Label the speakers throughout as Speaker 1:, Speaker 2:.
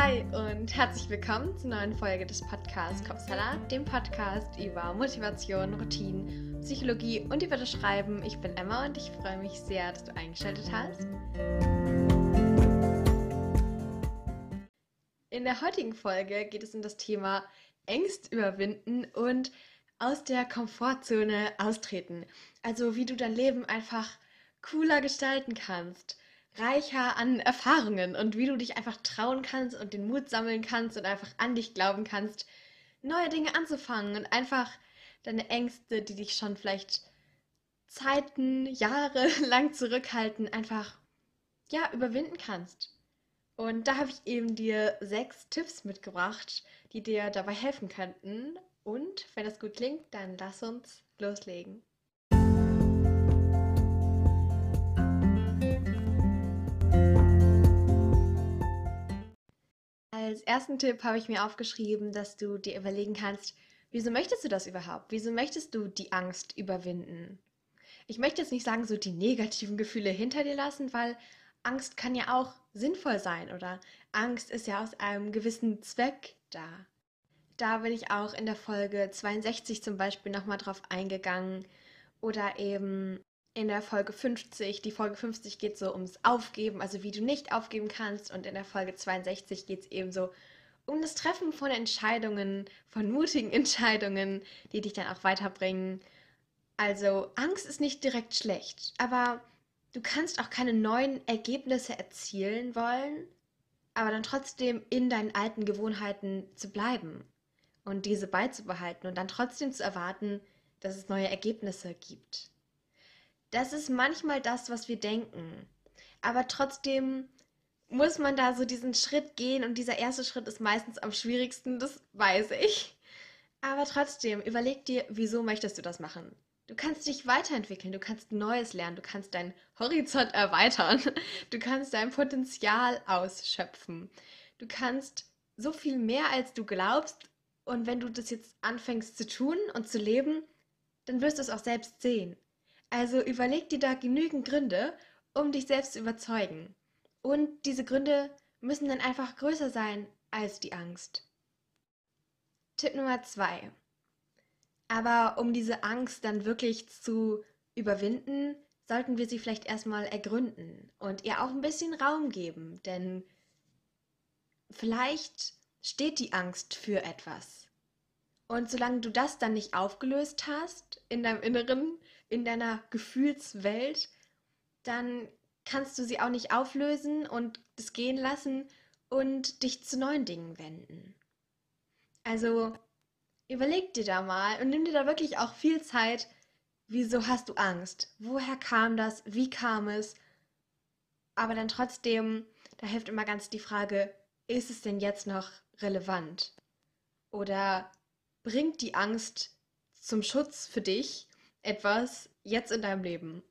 Speaker 1: Hi und herzlich willkommen zur neuen Folge des Podcasts Kopfsalat, dem Podcast über Motivation, Routinen, Psychologie und über das Schreiben. Ich bin Emma und ich freue mich sehr, dass du eingeschaltet hast. In der heutigen Folge geht es um das Thema Ängst überwinden und aus der Komfortzone austreten. Also wie du dein Leben einfach cooler gestalten kannst reicher an Erfahrungen und wie du dich einfach trauen kannst und den Mut sammeln kannst und einfach an dich glauben kannst, neue Dinge anzufangen und einfach deine Ängste, die dich schon vielleicht Zeiten, Jahre lang zurückhalten, einfach ja, überwinden kannst. Und da habe ich eben dir sechs Tipps mitgebracht, die dir dabei helfen könnten. Und wenn das gut klingt, dann lass uns loslegen. Als ersten Tipp habe ich mir aufgeschrieben, dass du dir überlegen kannst, wieso möchtest du das überhaupt? Wieso möchtest du die Angst überwinden? Ich möchte jetzt nicht sagen, so die negativen Gefühle hinter dir lassen, weil Angst kann ja auch sinnvoll sein oder Angst ist ja aus einem gewissen Zweck da. Da bin ich auch in der Folge 62 zum Beispiel nochmal drauf eingegangen oder eben in der Folge 50. Die Folge 50 geht so ums Aufgeben, also wie du nicht aufgeben kannst. Und in der Folge 62 geht es eben so um das Treffen von Entscheidungen, von mutigen Entscheidungen, die dich dann auch weiterbringen. Also Angst ist nicht direkt schlecht, aber du kannst auch keine neuen Ergebnisse erzielen wollen, aber dann trotzdem in deinen alten Gewohnheiten zu bleiben und diese beizubehalten und dann trotzdem zu erwarten, dass es neue Ergebnisse gibt. Das ist manchmal das, was wir denken. Aber trotzdem muss man da so diesen Schritt gehen und dieser erste Schritt ist meistens am schwierigsten, das weiß ich. Aber trotzdem, überleg dir, wieso möchtest du das machen? Du kannst dich weiterentwickeln, du kannst Neues lernen, du kannst deinen Horizont erweitern, du kannst dein Potenzial ausschöpfen. Du kannst so viel mehr, als du glaubst. Und wenn du das jetzt anfängst zu tun und zu leben, dann wirst du es auch selbst sehen. Also überleg dir da genügend Gründe, um dich selbst zu überzeugen. Und diese Gründe müssen dann einfach größer sein als die Angst. Tipp Nummer zwei. Aber um diese Angst dann wirklich zu überwinden, sollten wir sie vielleicht erstmal ergründen und ihr auch ein bisschen Raum geben, denn vielleicht steht die Angst für etwas. Und solange du das dann nicht aufgelöst hast in deinem Inneren, in deiner Gefühlswelt, dann kannst du sie auch nicht auflösen und es gehen lassen und dich zu neuen Dingen wenden. Also überleg dir da mal und nimm dir da wirklich auch viel Zeit, wieso hast du Angst? Woher kam das? Wie kam es? Aber dann trotzdem, da hilft immer ganz die Frage, ist es denn jetzt noch relevant? Oder bringt die Angst zum Schutz für dich etwas jetzt in deinem Leben?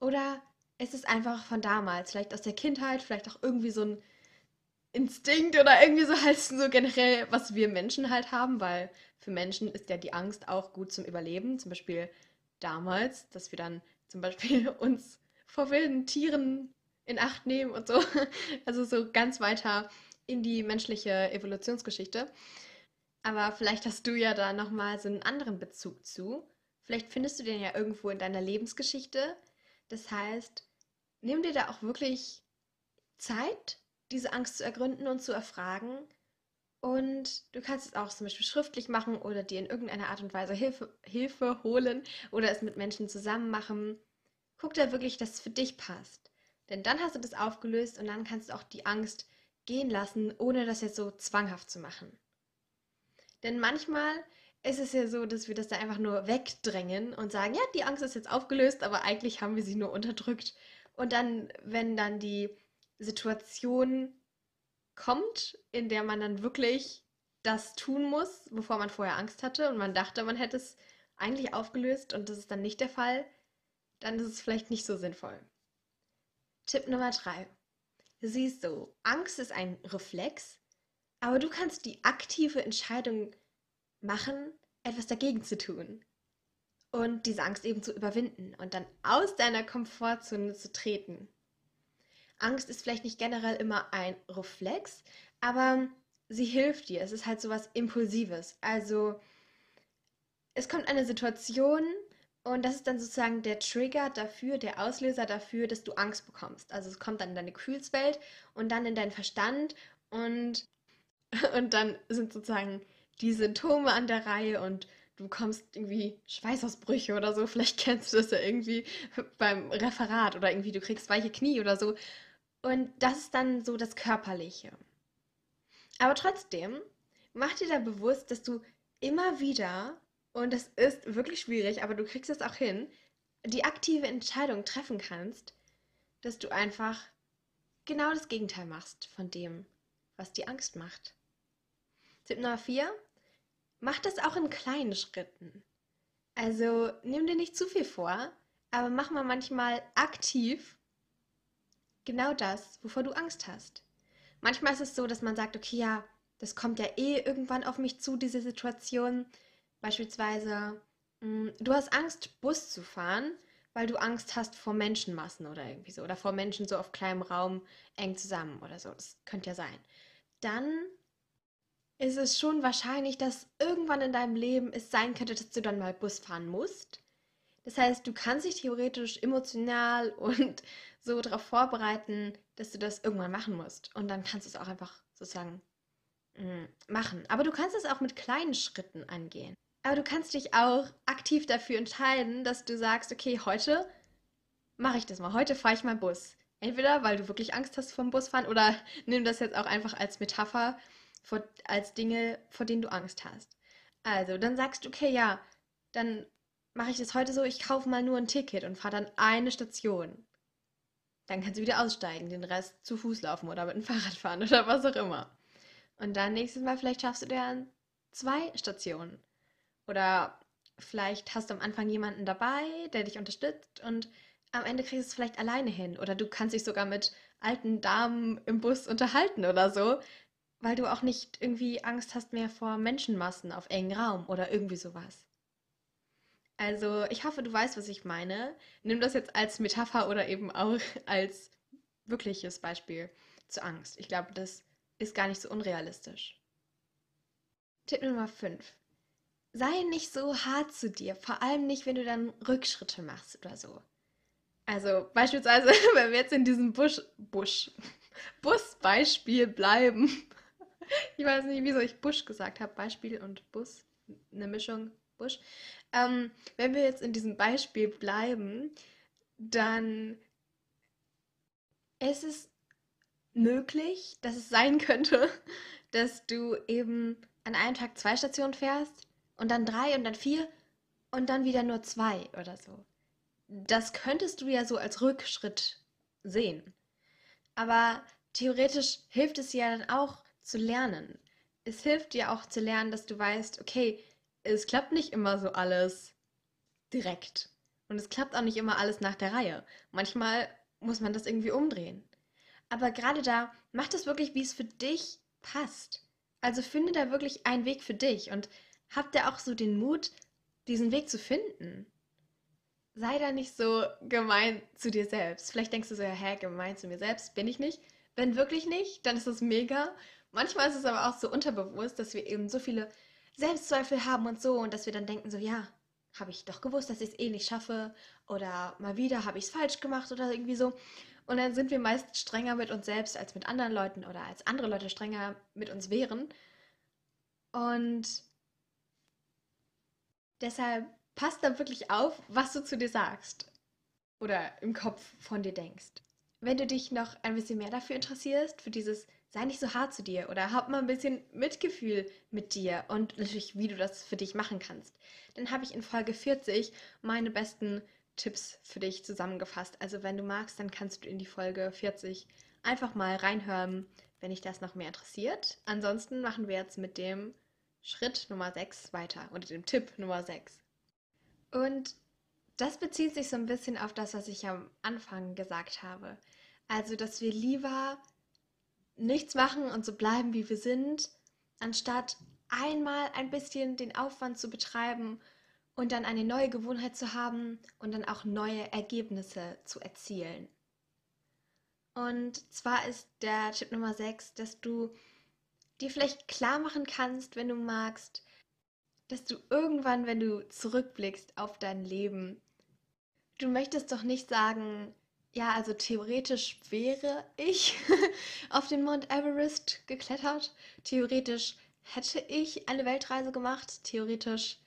Speaker 1: Oder ist es einfach von damals, vielleicht aus der Kindheit, vielleicht auch irgendwie so ein Instinkt oder irgendwie so halt so generell, was wir Menschen halt haben, weil für Menschen ist ja die Angst auch gut zum Überleben. Zum Beispiel damals, dass wir dann zum Beispiel uns vor wilden Tieren in Acht nehmen und so. Also so ganz weiter in die menschliche Evolutionsgeschichte. Aber vielleicht hast du ja da nochmal so einen anderen Bezug zu. Vielleicht findest du den ja irgendwo in deiner Lebensgeschichte. Das heißt, nimm dir da auch wirklich Zeit, diese Angst zu ergründen und zu erfragen. Und du kannst es auch zum Beispiel schriftlich machen oder dir in irgendeiner Art und Weise Hilfe, Hilfe holen oder es mit Menschen zusammen machen. Guck da wirklich, dass es für dich passt. Denn dann hast du das aufgelöst und dann kannst du auch die Angst gehen lassen, ohne das jetzt so zwanghaft zu machen. Denn manchmal ist es ja so, dass wir das da einfach nur wegdrängen und sagen, ja, die Angst ist jetzt aufgelöst, aber eigentlich haben wir sie nur unterdrückt. Und dann, wenn dann die Situation kommt, in der man dann wirklich das tun muss, bevor man vorher Angst hatte und man dachte, man hätte es eigentlich aufgelöst und das ist dann nicht der Fall, dann ist es vielleicht nicht so sinnvoll. Tipp Nummer drei. Siehst du, Angst ist ein Reflex, aber du kannst die aktive Entscheidung machen, etwas dagegen zu tun. Und diese Angst eben zu überwinden und dann aus deiner Komfortzone zu treten. Angst ist vielleicht nicht generell immer ein Reflex, aber sie hilft dir. Es ist halt so was Impulsives. Also es kommt eine Situation und das ist dann sozusagen der Trigger dafür, der Auslöser dafür, dass du Angst bekommst. Also es kommt dann in deine Gefühlswelt und dann in deinen Verstand und, und dann sind sozusagen die Symptome an der Reihe und du bekommst irgendwie Schweißausbrüche oder so. Vielleicht kennst du das ja irgendwie beim Referat oder irgendwie du kriegst weiche Knie oder so. Und das ist dann so das Körperliche. Aber trotzdem, mach dir da bewusst, dass du immer wieder, und es ist wirklich schwierig, aber du kriegst es auch hin, die aktive Entscheidung treffen kannst, dass du einfach genau das Gegenteil machst von dem, was die Angst macht. Tipp Nummer 4. Mach das auch in kleinen Schritten. Also nimm dir nicht zu viel vor, aber mach mal manchmal aktiv genau das, wovor du Angst hast. Manchmal ist es so, dass man sagt, okay, ja, das kommt ja eh irgendwann auf mich zu, diese Situation. Beispielsweise, mh, mm, du hast Angst, Bus zu fahren, weil du Angst hast vor Menschenmassen oder irgendwie so. Oder vor Menschen so auf kleinem Raum eng zusammen oder so. Das könnte ja sein. Dann ist es schon wahrscheinlich, dass irgendwann in deinem Leben es sein könnte, dass du dann mal Bus fahren musst. Das heißt, du kannst dich theoretisch emotional und so darauf vorbereiten, dass du das irgendwann machen musst. Und dann kannst du es auch einfach sozusagen mm, machen. Aber du kannst es auch mit kleinen Schritten angehen. Aber du kannst dich auch aktiv dafür entscheiden, dass du sagst, okay, heute mache ich das mal. Heute fahre ich mal Bus. Entweder weil du wirklich Angst hast vom Busfahren oder nimm das jetzt auch einfach als Metapher, vor, als Dinge, vor denen du Angst hast. Also, dann sagst du, okay, ja, dann mache ich das heute so, ich kaufe mal nur ein Ticket und fahre dann eine Station. Dann kannst du wieder aussteigen, den Rest zu Fuß laufen oder mit dem Fahrrad fahren oder was auch immer. Und dann nächstes Mal vielleicht schaffst du dir zwei Stationen. Oder vielleicht hast du am Anfang jemanden dabei, der dich unterstützt und am Ende kriegst du es vielleicht alleine hin. Oder du kannst dich sogar mit alten Damen im Bus unterhalten oder so, weil du auch nicht irgendwie Angst hast mehr vor Menschenmassen auf engen Raum oder irgendwie sowas. Also, ich hoffe, du weißt, was ich meine. Nimm das jetzt als Metapher oder eben auch als wirkliches Beispiel zur Angst. Ich glaube, das ist gar nicht so unrealistisch. Tipp Nummer 5. Sei nicht so hart zu dir, vor allem nicht, wenn du dann Rückschritte machst oder so. Also beispielsweise, wenn wir jetzt in diesem Busch, Busch, Busbeispiel bleiben, ich weiß nicht, wieso ich Busch gesagt habe. Beispiel und Bus. Eine Mischung. Busch. Ähm, wenn wir jetzt in diesem Beispiel bleiben, dann ist es möglich, dass es sein könnte, dass du eben an einem Tag zwei Stationen fährst und dann drei und dann vier und dann wieder nur zwei oder so. Das könntest du ja so als Rückschritt sehen. Aber theoretisch hilft es ja dann auch, zu lernen. Es hilft dir auch zu lernen, dass du weißt, okay, es klappt nicht immer so alles direkt. Und es klappt auch nicht immer alles nach der Reihe. Manchmal muss man das irgendwie umdrehen. Aber gerade da, mach das wirklich, wie es für dich passt. Also finde da wirklich einen Weg für dich und hab da auch so den Mut, diesen Weg zu finden. Sei da nicht so gemein zu dir selbst. Vielleicht denkst du so, ja, hä, gemein zu mir selbst bin ich nicht. Wenn wirklich nicht, dann ist das mega. Manchmal ist es aber auch so unterbewusst, dass wir eben so viele Selbstzweifel haben und so und dass wir dann denken so, ja, habe ich doch gewusst, dass ich es eh nicht schaffe oder mal wieder habe ich es falsch gemacht oder irgendwie so. Und dann sind wir meist strenger mit uns selbst als mit anderen Leuten oder als andere Leute strenger mit uns wären. Und deshalb passt da wirklich auf, was du zu dir sagst oder im Kopf von dir denkst. Wenn du dich noch ein bisschen mehr dafür interessierst, für dieses sei nicht so hart zu dir oder hab mal ein bisschen Mitgefühl mit dir und natürlich, wie du das für dich machen kannst. Dann habe ich in Folge 40 meine besten Tipps für dich zusammengefasst. Also wenn du magst, dann kannst du in die Folge 40 einfach mal reinhören, wenn dich das noch mehr interessiert. Ansonsten machen wir jetzt mit dem Schritt Nummer 6 weiter oder dem Tipp Nummer 6. Und das bezieht sich so ein bisschen auf das, was ich am Anfang gesagt habe. Also, dass wir lieber nichts machen und so bleiben, wie wir sind, anstatt einmal ein bisschen den Aufwand zu betreiben und dann eine neue Gewohnheit zu haben und dann auch neue Ergebnisse zu erzielen. Und zwar ist der Tipp Nummer 6, dass du dir vielleicht klar machen kannst, wenn du magst, dass du irgendwann, wenn du zurückblickst auf dein Leben, du möchtest doch nicht sagen, ja, also theoretisch wäre ich auf den Mount Everest geklettert, theoretisch hätte ich eine Weltreise gemacht, theoretisch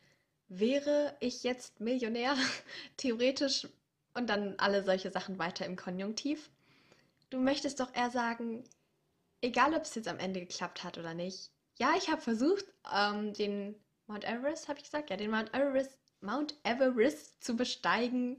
Speaker 1: wäre ich jetzt Millionär, theoretisch und dann alle solche Sachen weiter im Konjunktiv. Du möchtest doch eher sagen, egal ob es jetzt am Ende geklappt hat oder nicht. Ja, ich habe versucht, ähm, den Mount Everest, habe ich gesagt, ja, den Mount Everest, Mount Everest zu besteigen.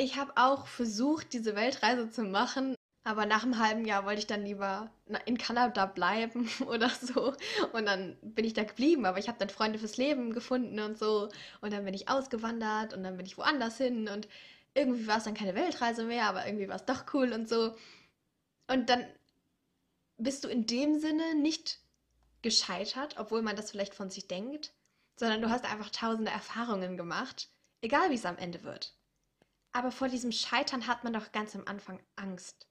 Speaker 1: Ich habe auch versucht, diese Weltreise zu machen, aber nach einem halben Jahr wollte ich dann lieber in Kanada bleiben oder so. Und dann bin ich da geblieben, aber ich habe dann Freunde fürs Leben gefunden und so. Und dann bin ich ausgewandert und dann bin ich woanders hin. Und irgendwie war es dann keine Weltreise mehr, aber irgendwie war es doch cool und so. Und dann bist du in dem Sinne nicht gescheitert, obwohl man das vielleicht von sich denkt, sondern du hast einfach tausende Erfahrungen gemacht, egal wie es am Ende wird. Aber vor diesem Scheitern hat man doch ganz am Anfang Angst.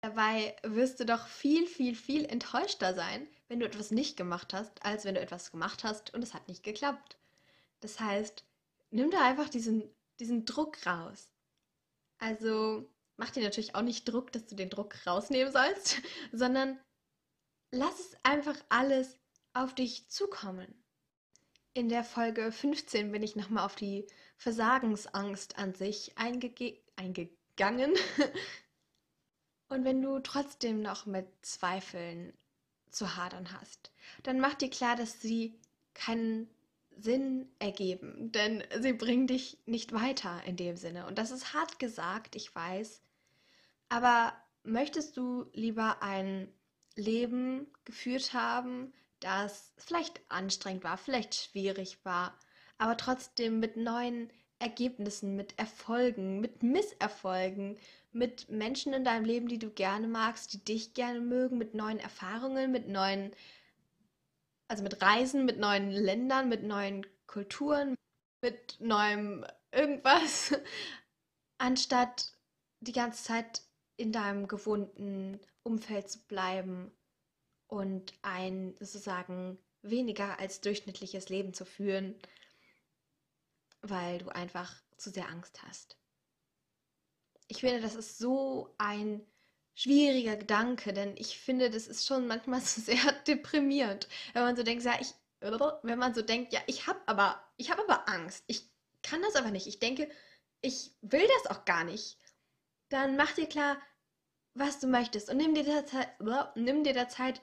Speaker 1: Dabei wirst du doch viel, viel, viel enttäuschter sein, wenn du etwas nicht gemacht hast, als wenn du etwas gemacht hast und es hat nicht geklappt. Das heißt, nimm da einfach diesen, diesen Druck raus. Also mach dir natürlich auch nicht Druck, dass du den Druck rausnehmen sollst, sondern lass es einfach alles auf dich zukommen. In der Folge 15 bin ich nochmal auf die Versagensangst an sich eingegangen. Und wenn du trotzdem noch mit Zweifeln zu hadern hast, dann mach dir klar, dass sie keinen Sinn ergeben, denn sie bringen dich nicht weiter in dem Sinne. Und das ist hart gesagt, ich weiß. Aber möchtest du lieber ein Leben geführt haben, das vielleicht anstrengend war, vielleicht schwierig war, aber trotzdem mit neuen Ergebnissen, mit Erfolgen, mit Misserfolgen, mit Menschen in deinem Leben, die du gerne magst, die dich gerne mögen, mit neuen Erfahrungen, mit neuen, also mit Reisen, mit neuen Ländern, mit neuen Kulturen, mit neuem irgendwas, anstatt die ganze Zeit in deinem gewohnten Umfeld zu bleiben und ein sozusagen weniger als durchschnittliches Leben zu führen, weil du einfach zu sehr Angst hast. Ich finde, das ist so ein schwieriger Gedanke, denn ich finde, das ist schon manchmal so sehr deprimierend, wenn man so denkt, ja, ich, wenn man so denkt, ja, ich habe aber, ich habe aber Angst, ich kann das aber nicht, ich denke, ich will das auch gar nicht, dann mach dir klar, was du möchtest und nimm dir der Zeit, nimm dir der Zeit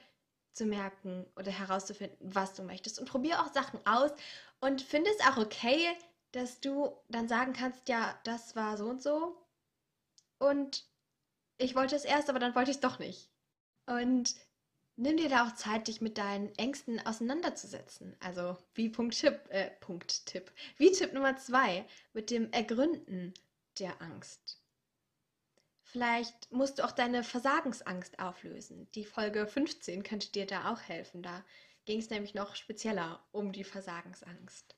Speaker 1: zu merken oder herauszufinden, was du möchtest und probier auch Sachen aus und finde es auch okay, dass du dann sagen kannst, ja, das war so und so und ich wollte es erst, aber dann wollte ich es doch nicht. Und nimm dir da auch Zeit, dich mit deinen Ängsten auseinanderzusetzen. Also wie Punkt Tipp, äh, Punkt Tipp, wie Tipp Nummer zwei mit dem Ergründen der Angst. Vielleicht musst du auch deine Versagensangst auflösen. Die Folge 15 könnte dir da auch helfen. Da ging es nämlich noch spezieller um die Versagensangst.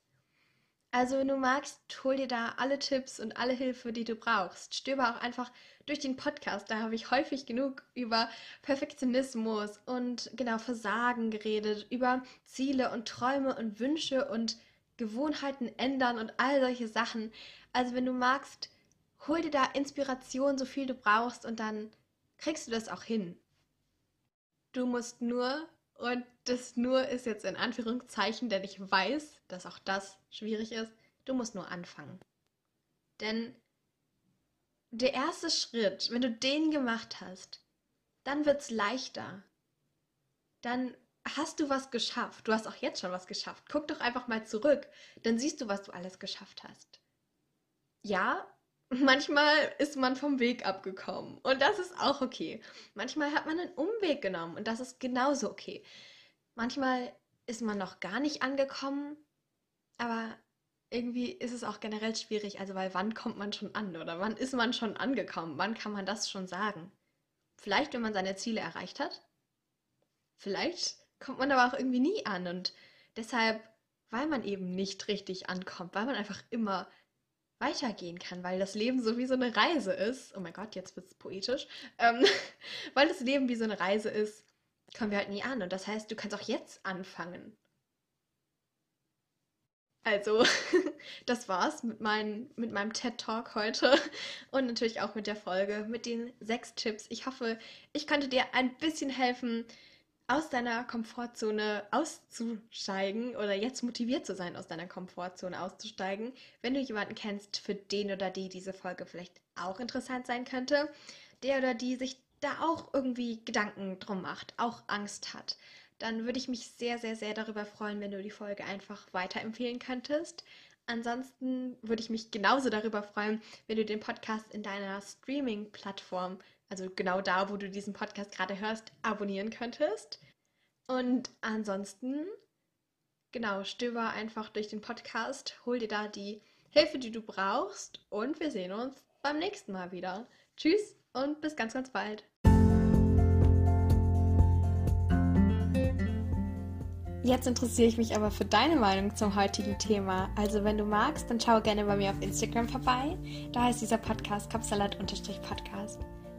Speaker 1: Also, wenn du magst, hol dir da alle Tipps und alle Hilfe, die du brauchst. Stöber auch einfach durch den Podcast. Da habe ich häufig genug über Perfektionismus und genau Versagen geredet, über Ziele und Träume und Wünsche und Gewohnheiten ändern und all solche Sachen. Also, wenn du magst, hol dir da Inspiration, so viel du brauchst und dann kriegst du das auch hin. Du musst nur, und das nur ist jetzt in Anführungszeichen, denn ich weiß, dass auch das schwierig ist, du musst nur anfangen. Denn der erste Schritt, wenn du den gemacht hast, dann wird es leichter. Dann hast du was geschafft. Du hast auch jetzt schon was geschafft. Guck doch einfach mal zurück. Dann siehst du, was du alles geschafft hast. Ja, manchmal ist man vom Weg abgekommen und das ist auch okay. Manchmal hat man einen Umweg genommen und das ist genauso okay. Manchmal ist man noch gar nicht angekommen, aber irgendwie ist es auch generell schwierig, also weil wann kommt man schon an oder wann ist man schon angekommen? Wann kann man das schon sagen? Vielleicht, wenn man seine Ziele erreicht hat. Vielleicht kommt man aber auch irgendwie nie an und deshalb, weil man eben nicht richtig ankommt, weil man einfach immer weitergehen kann, weil das Leben so wie so eine Reise ist. Oh mein Gott, jetzt wird es poetisch. Ähm, weil das Leben wie so eine Reise ist, kommen wir halt nie an. Und das heißt, du kannst auch jetzt anfangen. Also, das war's mit, mein, mit meinem TED Talk heute und natürlich auch mit der Folge, mit den sechs Tipps. Ich hoffe, ich konnte dir ein bisschen helfen, aus deiner Komfortzone auszusteigen oder jetzt motiviert zu sein, aus deiner Komfortzone auszusteigen. Wenn du jemanden kennst, für den oder die diese Folge vielleicht auch interessant sein könnte, der oder die sich da auch irgendwie Gedanken drum macht, auch Angst hat, dann würde ich mich sehr, sehr, sehr darüber freuen, wenn du die Folge einfach weiterempfehlen könntest. Ansonsten würde ich mich genauso darüber freuen, wenn du den Podcast in deiner Streaming-Plattform also genau da, wo du diesen Podcast gerade hörst, abonnieren könntest. Und ansonsten, genau, stöber einfach durch den Podcast, hol dir da die Hilfe, die du brauchst und wir sehen uns beim nächsten Mal wieder. Tschüss und bis ganz, ganz bald. Jetzt interessiere ich mich aber für deine Meinung zum heutigen Thema. Also wenn du magst, dann schau gerne bei mir auf Instagram vorbei. Da heißt dieser Podcast Kopfsalat-Podcast.